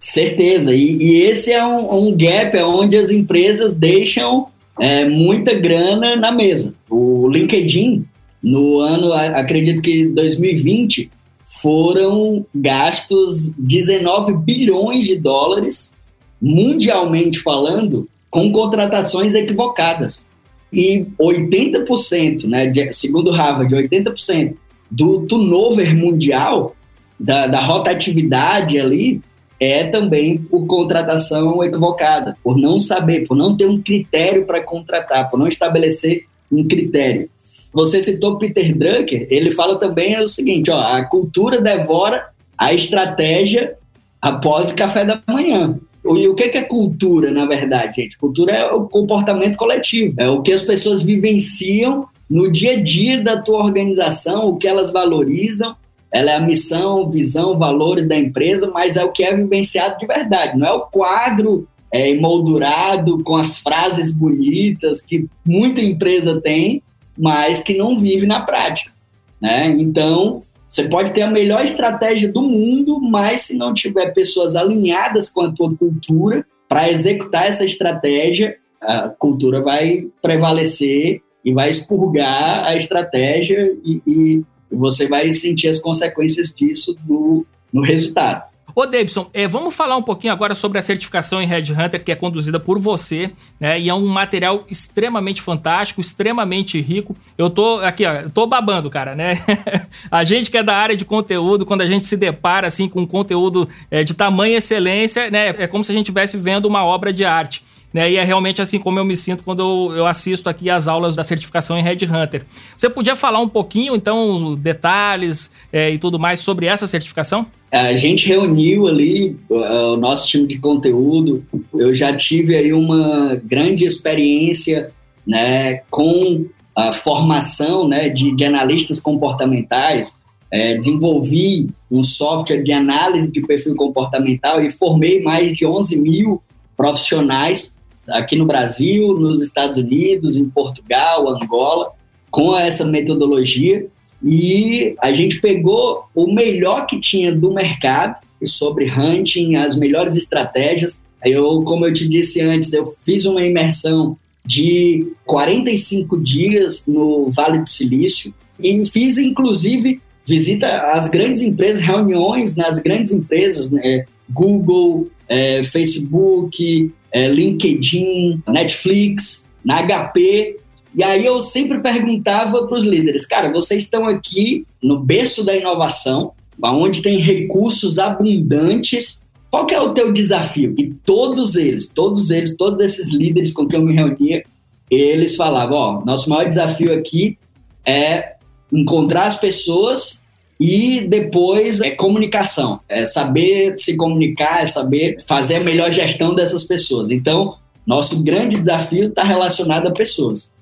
Certeza. E, e esse é um, um, gap onde as empresas deixam é, muita grana na mesa. O LinkedIn, no ano, acredito que 2020, foram gastos 19 bilhões de dólares mundialmente falando, com contratações equivocadas. E 80%, né, de, segundo Harvard, 80% do turnover mundial, da, da rotatividade ali, é também por contratação equivocada, por não saber, por não ter um critério para contratar, por não estabelecer um critério. Você citou Peter Drucker, ele fala também o seguinte, ó, a cultura devora a estratégia após o café da manhã. E o que é cultura, na verdade, gente? Cultura é o comportamento coletivo, é o que as pessoas vivenciam no dia a dia da tua organização, o que elas valorizam ela é a missão, visão, valores da empresa, mas é o que é vivenciado de verdade, não é o quadro é, emoldurado com as frases bonitas que muita empresa tem, mas que não vive na prática. Né? Então, você pode ter a melhor estratégia do mundo, mas se não tiver pessoas alinhadas com a tua cultura para executar essa estratégia, a cultura vai prevalecer e vai expurgar a estratégia e, e você vai sentir as consequências disso no, no resultado. Ô, Davidson, é, vamos falar um pouquinho agora sobre a certificação em Red Hunter, que é conduzida por você, né? E é um material extremamente fantástico, extremamente rico. Eu tô aqui, ó, tô babando, cara, né? [LAUGHS] a gente que é da área de conteúdo, quando a gente se depara assim com conteúdo é, de tamanha excelência, né? É como se a gente estivesse vendo uma obra de arte. Né? E é realmente assim como eu me sinto quando eu, eu assisto aqui as aulas da certificação em Red Hunter. Você podia falar um pouquinho, então, os detalhes é, e tudo mais sobre essa certificação? A gente reuniu ali o nosso time de conteúdo. Eu já tive aí uma grande experiência né, com a formação né, de, de analistas comportamentais. É, desenvolvi um software de análise de perfil comportamental e formei mais de 11 mil profissionais aqui no Brasil, nos Estados Unidos, em Portugal, Angola, com essa metodologia. E a gente pegou o melhor que tinha do mercado sobre hunting, as melhores estratégias. Eu, como eu te disse antes, eu fiz uma imersão de 45 dias no Vale do Silício e fiz inclusive visita às grandes empresas, reuniões nas grandes empresas, né? Google, é, Facebook, é, LinkedIn, Netflix, na HP. E aí eu sempre perguntava para os líderes, cara, vocês estão aqui no berço da inovação, onde tem recursos abundantes. Qual que é o teu desafio? E todos eles, todos eles, todos esses líderes com quem eu me reunia, eles falavam, ó, nosso maior desafio aqui é encontrar as pessoas e depois é comunicação, é saber se comunicar, é saber fazer a melhor gestão dessas pessoas. Então, nosso grande desafio está relacionado a pessoas.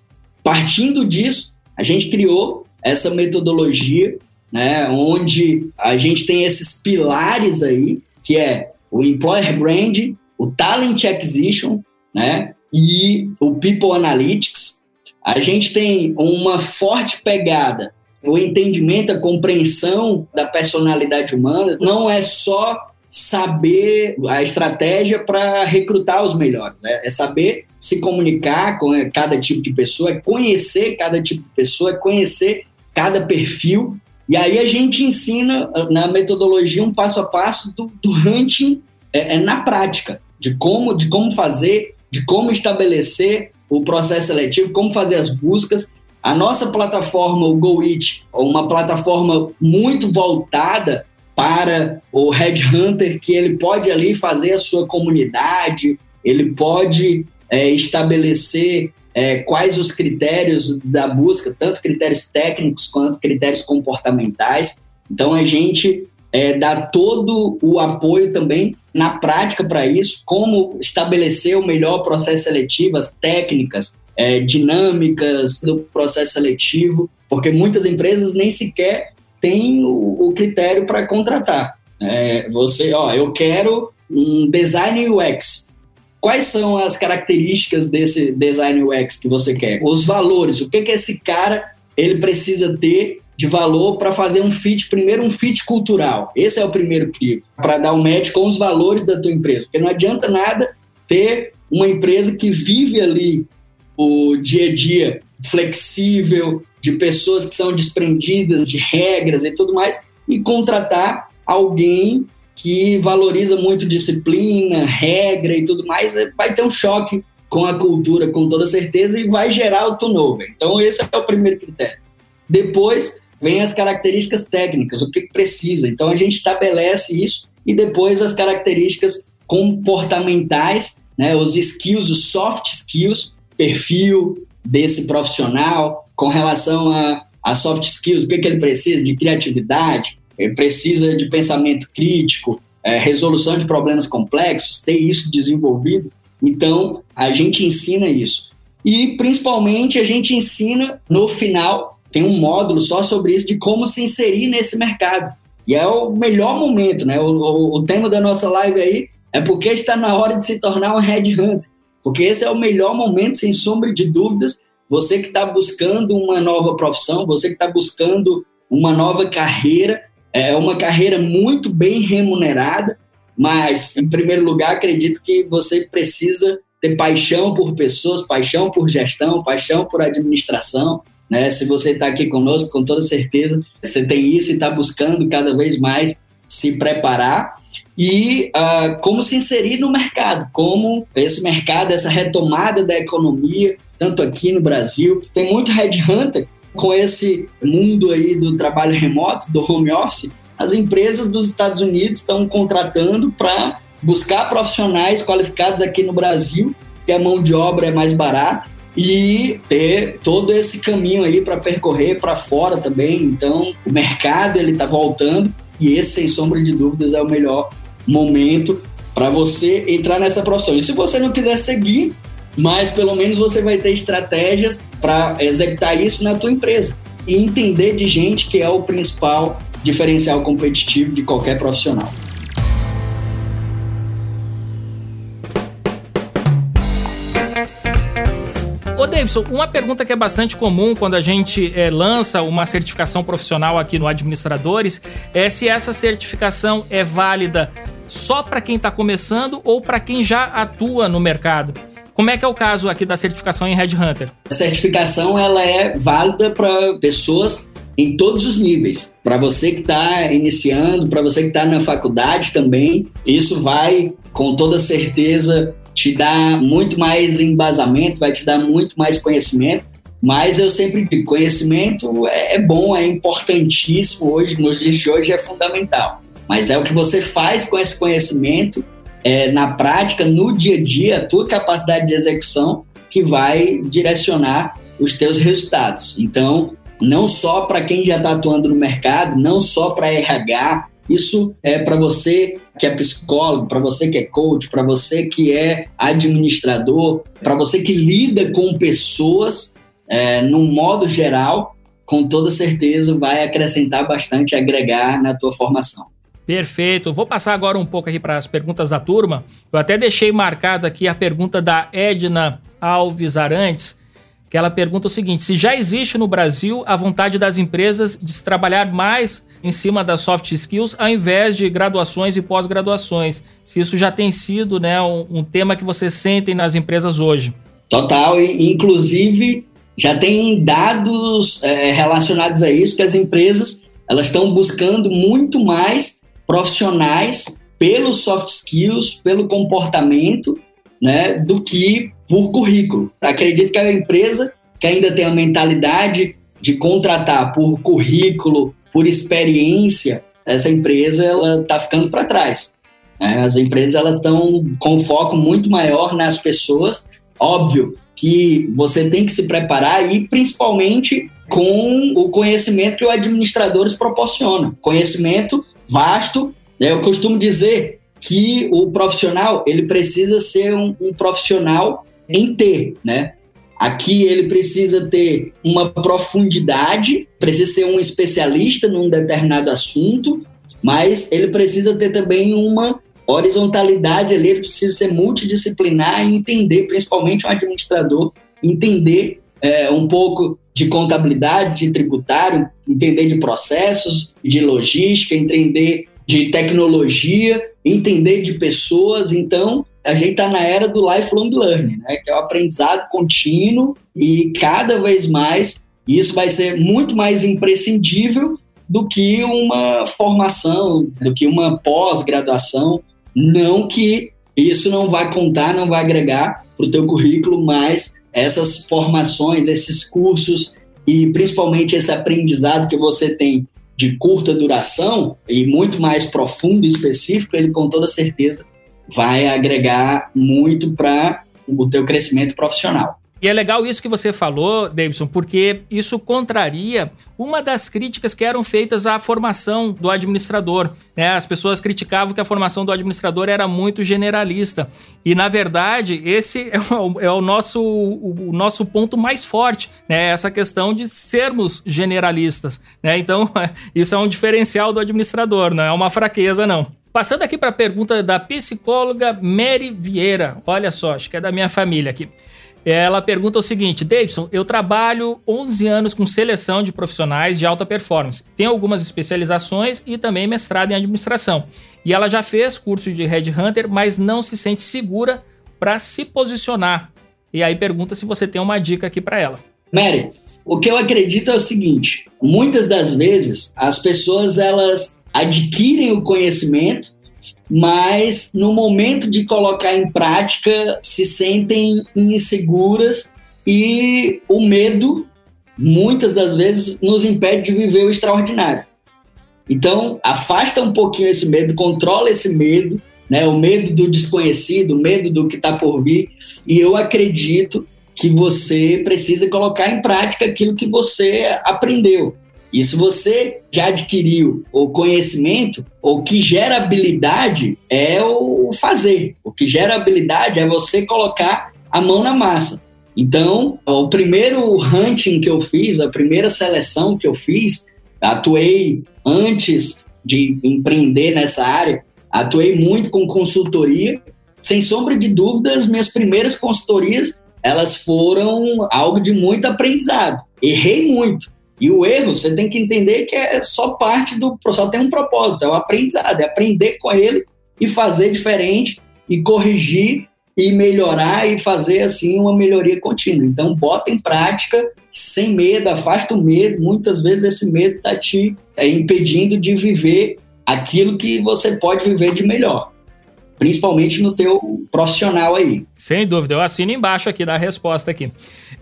Partindo disso, a gente criou essa metodologia, né, onde a gente tem esses pilares aí, que é o employer brand, o talent acquisition, né, e o people analytics. A gente tem uma forte pegada o entendimento, a compreensão da personalidade humana não é só saber a estratégia para recrutar os melhores, né? é saber se comunicar com cada tipo de pessoa, é conhecer cada tipo de pessoa, é conhecer cada perfil. E aí a gente ensina na metodologia um passo a passo do, do hunting é, é na prática, de como, de como fazer, de como estabelecer o processo seletivo, como fazer as buscas a nossa plataforma, o GoIt, é uma plataforma muito voltada para o headhunter, que ele pode ali fazer a sua comunidade, ele pode é, estabelecer é, quais os critérios da busca, tanto critérios técnicos quanto critérios comportamentais. Então a gente é, dá todo o apoio também na prática para isso, como estabelecer o melhor processo seletivo, as técnicas, é, dinâmicas do processo seletivo, porque muitas empresas nem sequer têm o, o critério para contratar. É, você, ó, eu quero um design UX. Quais são as características desse design UX que você quer? Os valores, o que que esse cara ele precisa ter de valor para fazer um fit, primeiro um fit cultural. Esse é o primeiro crivo, para dar um match com os valores da tua empresa. Porque não adianta nada ter uma empresa que vive ali o dia a dia flexível, de pessoas que são desprendidas de regras e tudo mais, e contratar alguém que valoriza muito disciplina, regra e tudo mais, é, vai ter um choque com a cultura, com toda certeza, e vai gerar o turnover. Então, esse é o primeiro critério. Depois, vem as características técnicas, o que precisa. Então, a gente estabelece isso, e depois as características comportamentais, né, os skills, os soft skills, perfil desse profissional com relação a, a soft skills, o que, que ele precisa de criatividade, ele precisa de pensamento crítico, é, resolução de problemas complexos, ter isso desenvolvido. Então, a gente ensina isso. E, principalmente, a gente ensina no final, tem um módulo só sobre isso, de como se inserir nesse mercado. E é o melhor momento, né? O, o, o tema da nossa live aí é porque está na hora de se tornar um headhunter. Porque esse é o melhor momento, sem sombra de dúvidas. Você que está buscando uma nova profissão, você que está buscando uma nova carreira, é uma carreira muito bem remunerada, mas, em primeiro lugar, acredito que você precisa ter paixão por pessoas, paixão por gestão, paixão por administração. Né? Se você está aqui conosco, com toda certeza, você tem isso e está buscando cada vez mais se preparar e uh, como se inserir no mercado, como esse mercado, essa retomada da economia, tanto aqui no Brasil. Tem muito headhunter com esse mundo aí do trabalho remoto, do home office. As empresas dos Estados Unidos estão contratando para buscar profissionais qualificados aqui no Brasil, que a mão de obra é mais barata e ter todo esse caminho aí para percorrer para fora também. Então, o mercado ele está voltando e esse, sem sombra de dúvidas, é o melhor momento para você entrar nessa profissão. E se você não quiser seguir, mas pelo menos você vai ter estratégias para executar isso na tua empresa e entender de gente que é o principal diferencial competitivo de qualquer profissional. Davidson, uma pergunta que é bastante comum quando a gente é, lança uma certificação profissional aqui no Administradores é se essa certificação é válida só para quem está começando ou para quem já atua no mercado. Como é que é o caso aqui da certificação em Red Hunter? A certificação ela é válida para pessoas em todos os níveis. Para você que está iniciando, para você que está na faculdade também, isso vai com toda certeza te dar muito mais embasamento, vai te dar muito mais conhecimento. Mas eu sempre digo, conhecimento é, é bom, é importantíssimo hoje, nos dias de hoje é fundamental mas é o que você faz com esse conhecimento é, na prática, no dia a dia, a tua capacidade de execução que vai direcionar os teus resultados. Então, não só para quem já está atuando no mercado, não só para RH, isso é para você que é psicólogo, para você que é coach, para você que é administrador, para você que lida com pessoas, é, num modo geral, com toda certeza vai acrescentar bastante, agregar na tua formação. Perfeito. Vou passar agora um pouco aqui para as perguntas da turma. Eu até deixei marcado aqui a pergunta da Edna Alves Arantes, que ela pergunta o seguinte: se já existe no Brasil a vontade das empresas de se trabalhar mais em cima das soft skills ao invés de graduações e pós-graduações, se isso já tem sido né, um, um tema que vocês sentem nas empresas hoje. Total, inclusive já tem dados é, relacionados a isso que as empresas elas estão buscando muito mais profissionais pelos soft skills, pelo comportamento, né, do que por currículo. Acredito que a empresa que ainda tem a mentalidade de contratar por currículo, por experiência, essa empresa ela está ficando para trás. Né? As empresas elas estão com foco muito maior nas pessoas. Óbvio que você tem que se preparar e principalmente com o conhecimento que o administradores proporciona. Conhecimento vasto. Né? Eu costumo dizer que o profissional ele precisa ser um, um profissional em ter, né? Aqui ele precisa ter uma profundidade, precisa ser um especialista num determinado assunto, mas ele precisa ter também uma horizontalidade ali, ele precisa ser multidisciplinar e entender, principalmente um administrador, entender é, um pouco de contabilidade, de tributário, entender de processos, de logística, entender de tecnologia, entender de pessoas. Então, a gente está na era do lifelong learning, né? que é o aprendizado contínuo e cada vez mais isso vai ser muito mais imprescindível do que uma formação, do que uma pós-graduação. Não que isso não vai contar, não vai agregar para o teu currículo, mas essas formações, esses cursos e principalmente esse aprendizado que você tem de curta duração e muito mais profundo e específico, ele com toda certeza vai agregar muito para o teu crescimento profissional. E é legal isso que você falou, Davidson, porque isso contraria uma das críticas que eram feitas à formação do administrador. Né? As pessoas criticavam que a formação do administrador era muito generalista. E, na verdade, esse [LAUGHS] é o, é o nosso, o, o, nosso ponto mais forte, né? essa questão de sermos generalistas. Né? Então, [LAUGHS] isso é um diferencial do administrador, não é uma fraqueza, não. Passando aqui para a pergunta da psicóloga Mary Vieira. Olha só, acho que é da minha família aqui. Ela pergunta o seguinte: Davidson, eu trabalho 11 anos com seleção de profissionais de alta performance. Tenho algumas especializações e também mestrado em administração. E ela já fez curso de Headhunter, mas não se sente segura para se posicionar. E aí pergunta se você tem uma dica aqui para ela. Mary, o que eu acredito é o seguinte: muitas das vezes as pessoas elas adquirem o conhecimento mas no momento de colocar em prática se sentem inseguras e o medo, muitas das vezes, nos impede de viver o extraordinário. Então, afasta um pouquinho esse medo, controla esse medo, né? O medo do desconhecido, o medo do que está por vir. E eu acredito que você precisa colocar em prática aquilo que você aprendeu. E se você já adquiriu o conhecimento, o que gera habilidade é o fazer. O que gera habilidade é você colocar a mão na massa. Então, o primeiro hunting que eu fiz, a primeira seleção que eu fiz, atuei antes de empreender nessa área, atuei muito com consultoria. Sem sombra de dúvidas, minhas primeiras consultorias, elas foram algo de muito aprendizado. Errei muito, e o erro, você tem que entender que é só parte do. Só tem um propósito, é o aprendizado, é aprender com ele e fazer diferente e corrigir e melhorar e fazer assim uma melhoria contínua. Então, bota em prática sem medo, afasta o medo. Muitas vezes esse medo está te é, impedindo de viver aquilo que você pode viver de melhor. Principalmente no teu profissional aí. Sem dúvida, eu assino embaixo aqui da resposta aqui.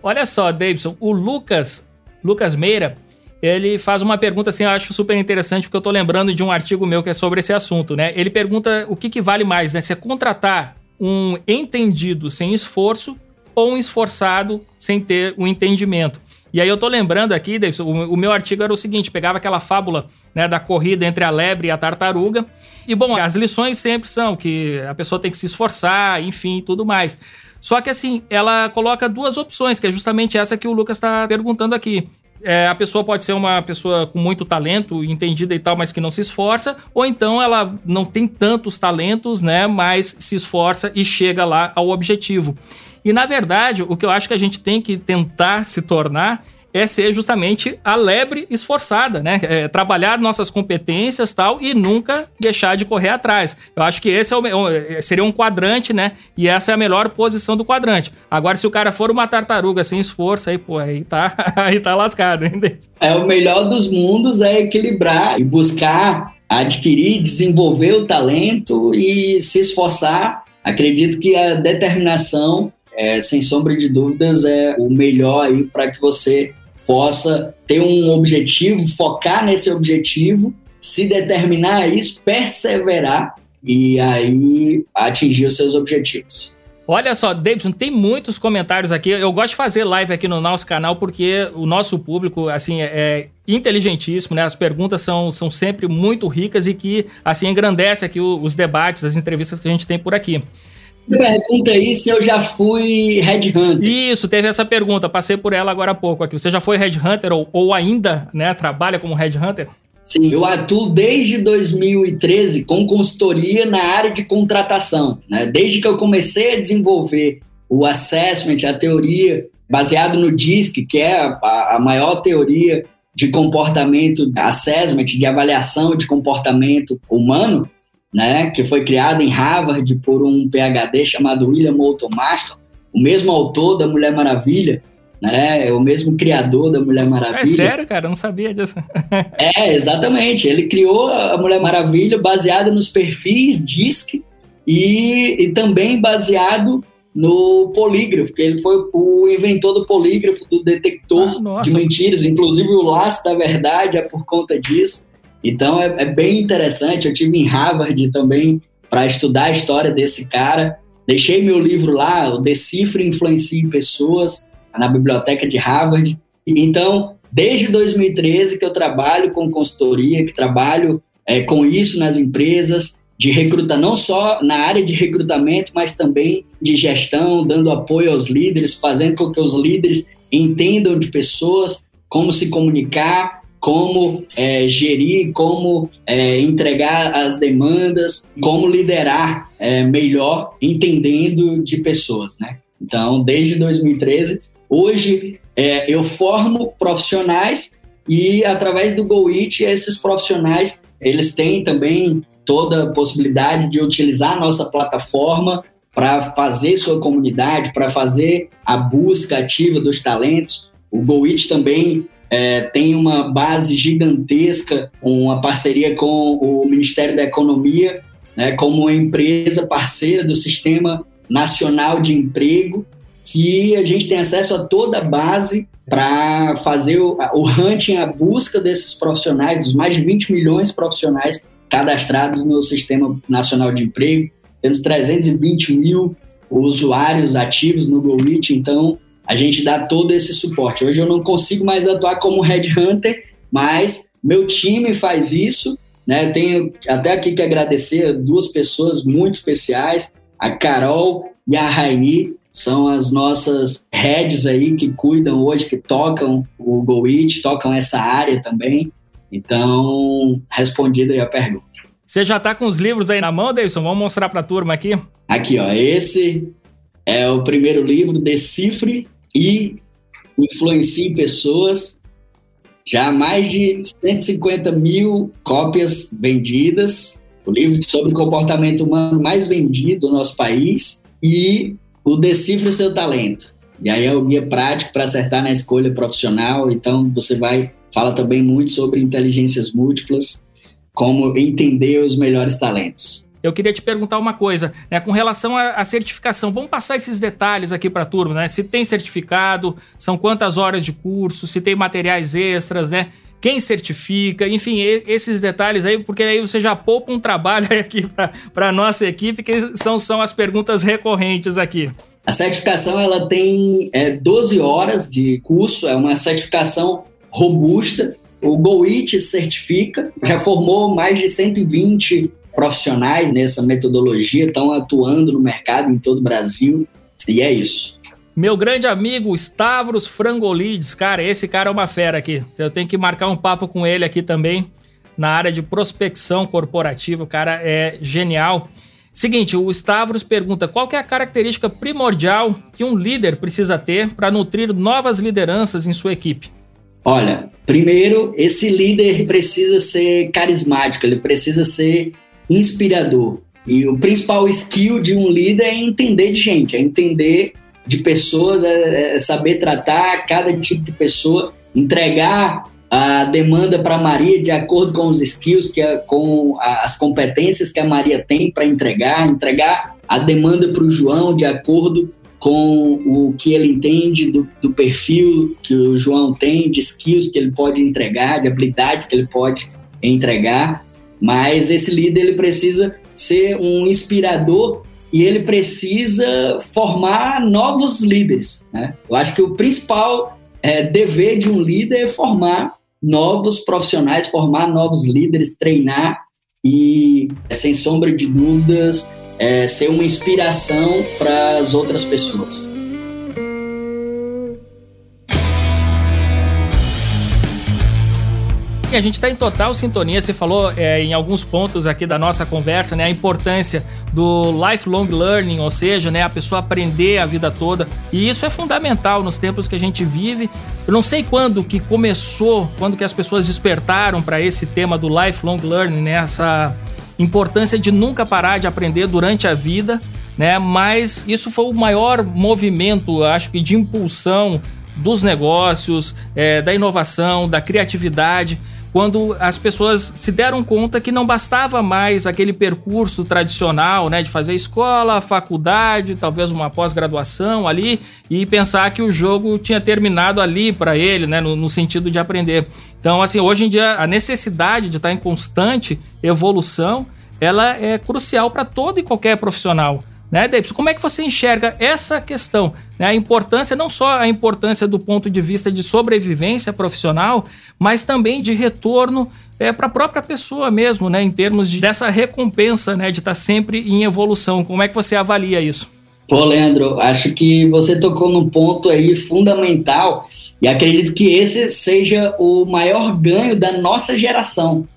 Olha só, Davidson, o Lucas Lucas Meira, ele faz uma pergunta assim, eu acho super interessante, porque eu tô lembrando de um artigo meu que é sobre esse assunto, né? Ele pergunta o que, que vale mais, né? Se é contratar um entendido sem esforço ou um esforçado sem ter o um entendimento. E aí eu tô lembrando aqui, Davidson, o, meu artigo era o seguinte, pegava aquela fábula né, da corrida entre a lebre e a tartaruga. E bom, as lições sempre são que a pessoa tem que se esforçar, enfim, tudo mais. Só que assim, ela coloca duas opções, que é justamente essa que o Lucas está perguntando aqui. É, a pessoa pode ser uma pessoa com muito talento, entendida e tal, mas que não se esforça, ou então ela não tem tantos talentos, né, mas se esforça e chega lá ao objetivo. E na verdade, o que eu acho que a gente tem que tentar se tornar é ser justamente a lebre esforçada, né? É trabalhar nossas competências tal e nunca deixar de correr atrás. Eu acho que esse é o, é, seria um quadrante, né? E essa é a melhor posição do quadrante. Agora, se o cara for uma tartaruga sem esforço, aí, pô, aí tá, [LAUGHS] aí tá lascado, hein? É o melhor dos mundos é equilibrar e buscar adquirir, desenvolver o talento e se esforçar. Acredito que a determinação é, sem sombra de dúvidas, é o melhor aí para que você possa ter um objetivo, focar nesse objetivo, se determinar a isso, perseverar e aí atingir os seus objetivos. Olha só, Davidson, tem muitos comentários aqui. Eu gosto de fazer live aqui no nosso canal porque o nosso público, assim, é, é inteligentíssimo, né? As perguntas são, são sempre muito ricas e que, assim, engrandece aqui os debates, as entrevistas que a gente tem por aqui. Pergunta aí se eu já fui headhunter. Isso, teve essa pergunta, passei por ela agora há pouco aqui. Você já foi headhunter ou, ou ainda né, trabalha como headhunter? Sim, eu atuo desde 2013 com consultoria na área de contratação. Né? Desde que eu comecei a desenvolver o assessment, a teoria baseado no DISC, que é a, a maior teoria de comportamento, assessment, de avaliação de comportamento humano, né, que foi criada em Harvard por um PhD chamado William Moulton Marston, o mesmo autor da Mulher Maravilha. né? É o mesmo criador da Mulher Maravilha. É sério, cara? Eu não sabia disso. [LAUGHS] é, exatamente. Ele criou a Mulher Maravilha baseada nos perfis DISC e, e também baseado no polígrafo, que ele foi o inventor do polígrafo, do detector ah, de mentiras. Inclusive o laço da verdade é por conta disso. Então é, é bem interessante. Eu tive em Harvard também para estudar a história desse cara. Deixei meu livro lá, o Decifre Influencie Pessoas, na biblioteca de Harvard. Então, desde 2013 que eu trabalho com consultoria, que trabalho é, com isso nas empresas, de recruta não só na área de recrutamento, mas também de gestão, dando apoio aos líderes, fazendo com que os líderes entendam de pessoas, como se comunicar, como é, gerir, como é, entregar as demandas, como liderar é, melhor, entendendo de pessoas, né? Então, desde 2013, hoje é, eu formo profissionais e através do GoIT, esses profissionais, eles têm também toda a possibilidade de utilizar a nossa plataforma para fazer sua comunidade, para fazer a busca ativa dos talentos. O GoIT também é, tem uma base gigantesca, uma parceria com o Ministério da Economia, né, como empresa parceira do Sistema Nacional de Emprego, que a gente tem acesso a toda a base para fazer o, o hunting, a busca desses profissionais, dos mais de 20 milhões de profissionais cadastrados no Sistema Nacional de Emprego. Temos 320 mil usuários ativos no GoReach, então a gente dá todo esse suporte. Hoje eu não consigo mais atuar como headhunter, mas meu time faz isso. Né? Tenho até aqui que agradecer duas pessoas muito especiais, a Carol e a Raini, são as nossas heads aí que cuidam hoje, que tocam o GoIt, tocam essa área também. Então, respondida aí a pergunta. Você já está com os livros aí na mão, Davidson? Vamos mostrar para a turma aqui. Aqui, ó. Esse é o primeiro livro, Decifre e influencie pessoas. Já mais de 150 mil cópias vendidas. O livro sobre comportamento humano mais vendido do nosso país. E o Decifre Seu Talento. E aí é o guia prático para acertar na escolha profissional. Então, você vai, fala também muito sobre inteligências múltiplas, como entender os melhores talentos. Eu queria te perguntar uma coisa, né, com relação à, certificação. Vamos passar esses detalhes aqui para a turma, né? Se tem certificado, são quantas horas de curso, se tem materiais extras, né? Quem certifica, enfim, esses detalhes aí, porque aí você já poupa um trabalho [LAUGHS] aqui para a nossa equipe, que são, são as perguntas recorrentes aqui. A certificação ela tem é, 12 horas de curso, é uma certificação robusta. O GoIT certifica, já formou mais de 120 profissionais nessa metodologia, estão atuando no mercado em todo o Brasil, e é isso. Meu grande amigo Stavros Frangolides, cara, esse cara é uma fera aqui. Eu tenho que marcar um papo com ele aqui também na área de prospecção corporativa, o cara é genial. Seguinte, o Stavros pergunta: qual é a característica primordial que um líder precisa ter para nutrir novas lideranças em sua equipe? Olha, primeiro, esse líder precisa ser carismático, ele precisa ser inspirador. E o principal skill de um líder é entender de gente, é entender de pessoas, é, é saber tratar cada tipo de pessoa, entregar a demanda para a Maria de acordo com os skills, que é, com as competências que a Maria tem para entregar, entregar a demanda para o João de acordo com o que ele entende do, do, perfil que o João tem, de skills que ele pode entregar, de habilidades que ele pode entregar. Mas esse líder ele precisa ser um inspirador e ele precisa formar novos líderes. Né? Eu acho que o principal é, dever de um líder é formar novos profissionais, formar novos líderes, treinar e, sem sombra de dúvidas, é, ser uma inspiração para as outras pessoas. E a gente está em total sintonia. Você falou é, em alguns pontos aqui da nossa conversa, né, a importância do lifelong learning, ou seja, né, a pessoa aprender a vida toda. E isso é fundamental nos tempos que a gente vive. Eu não sei quando que começou, quando que as pessoas despertaram para esse tema do lifelong learning, né, essa importância de nunca parar de aprender durante a vida. Né, mas isso foi o maior movimento, acho que, de impulsão dos negócios, é, da inovação, da criatividade quando as pessoas se deram conta que não bastava mais aquele percurso tradicional, né, de fazer escola, faculdade, talvez uma pós-graduação ali e pensar que o jogo tinha terminado ali para ele, né, no, no, sentido de aprender. Então, assim, hoje em dia a necessidade de estar em constante evolução, ela é crucial para todo e qualquer profissional. Né, Davidson, como é que você enxerga essa questão? Né, a importância, não só a importância do ponto de vista de sobrevivência profissional, mas também de retorno é, para a própria pessoa mesmo, né, em termos de, dessa recompensa né, de estar tá sempre em evolução. Como é que você avalia isso? Pô, Leandro, acho que você tocou num ponto aí fundamental e acredito que esse seja o maior ganho da nossa geração.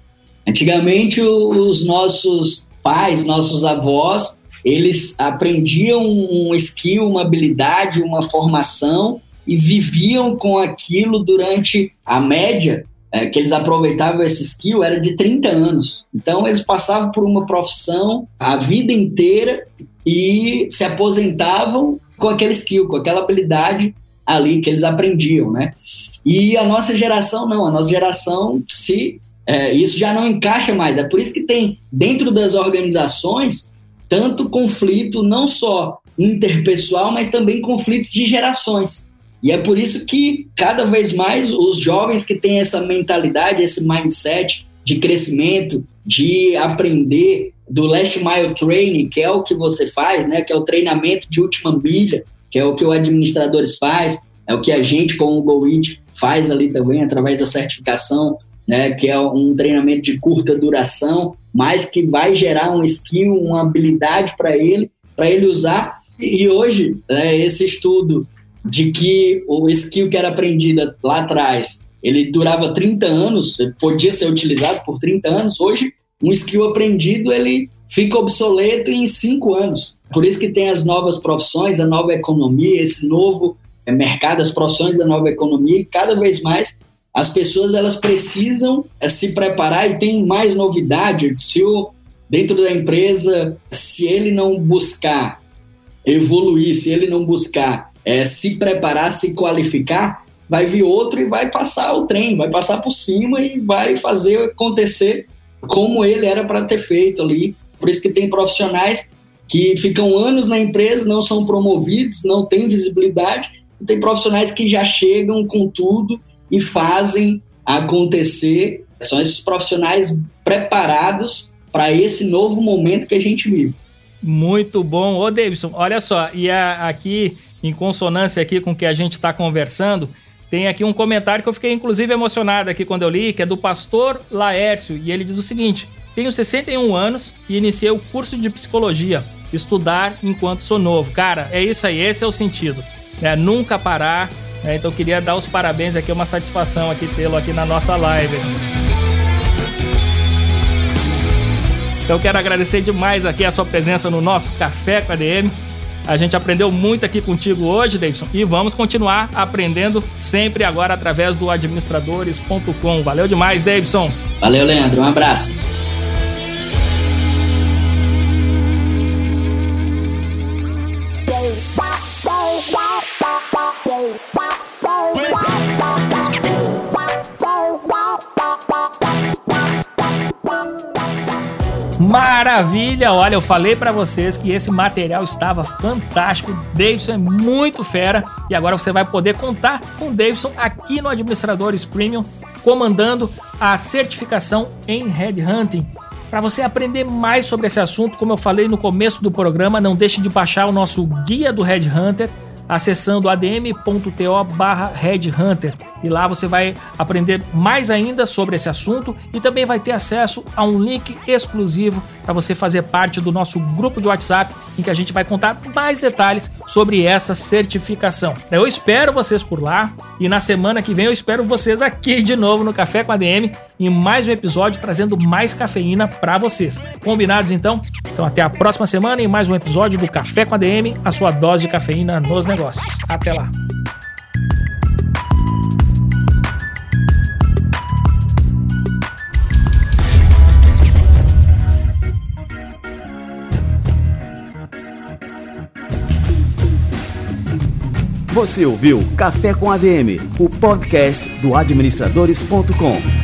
Antigamente, os nossos pais, nossos avós, eles aprendiam um skill, uma habilidade, uma formação e viviam com aquilo durante a média é, que eles aproveitavam esse skill era de 30 anos. Então eles passavam por uma profissão a vida inteira e se aposentavam com aquele skill, com aquela habilidade ali que eles aprendiam, né? E a nossa geração não, a nossa geração se é, isso já não encaixa mais. É por isso que tem dentro das organizações tanto conflito não só interpessoal, mas também conflitos de gerações. E é por isso que cada vez mais os jovens que têm essa mentalidade, esse mindset de crescimento, de aprender do last mile training, que é o que você faz, né, que é o treinamento de última milha, que é o que o administradores faz, é o que a gente com o GoIt faz ali também através da certificação, né, que é um treinamento de curta duração, mas que vai gerar um skill, uma habilidade para ele, para ele usar. E hoje, né, esse estudo de que o skill que era aprendida lá atrás, ele durava 30 anos, podia ser utilizado por 30 anos, hoje um skill aprendido ele fica obsoleto em 5 anos. Por isso que tem as novas profissões, a nova economia, esse novo mercado, as profissões da nova economia, e cada vez mais as pessoas elas precisam é, se preparar e tem mais novidade. Se o, dentro da empresa, se ele não buscar evoluir, se ele não buscar é, se preparar, se qualificar, vai vir outro e vai passar o trem, vai passar por cima e vai fazer acontecer como ele era para ter feito ali. Por isso que tem profissionais que ficam anos na empresa, não são promovidos, não têm visibilidade, tem profissionais que já chegam com tudo e fazem acontecer. São esses profissionais preparados para esse novo momento que a gente vive. Muito bom. Ô, Davidson, olha só, e a, aqui, em consonância aqui com o que a gente está conversando, tem aqui um comentário que eu fiquei inclusive emocionado aqui quando eu li, que é do pastor Laércio, e ele diz o seguinte: Tenho 61 anos e iniciei o curso de psicologia. Estudar enquanto sou novo. Cara, é isso aí, esse é o sentido. É nunca parar, é, então queria dar os parabéns aqui, é uma satisfação aqui tê-lo aqui na nossa live. Então quero agradecer demais aqui a sua presença no nosso Café com a DM. A gente aprendeu muito aqui contigo hoje, Davidson, e vamos continuar aprendendo sempre agora através do administradores.com. Valeu demais, Davidson. Valeu, Leandro. Um abraço. Maravilha! Olha, eu falei para vocês que esse material estava fantástico. Davidson é muito fera e agora você vai poder contar com Davidson aqui no Administradores Premium, comandando a certificação em Headhunting. Para você aprender mais sobre esse assunto, como eu falei no começo do programa, não deixe de baixar o nosso guia do Headhunter acessando adm.to barra Headhunter. E lá você vai aprender mais ainda sobre esse assunto e também vai ter acesso a um link exclusivo para você fazer parte do nosso grupo de WhatsApp em que a gente vai contar mais detalhes sobre essa certificação. Eu espero vocês por lá e na semana que vem eu espero vocês aqui de novo no Café com a DM em mais um episódio trazendo mais cafeína para vocês. Combinados então? Então até a próxima semana em mais um episódio do Café com a DM, a sua dose de cafeína nos negócios. Até lá. Você ouviu Café com ADM, o podcast do administradores.com.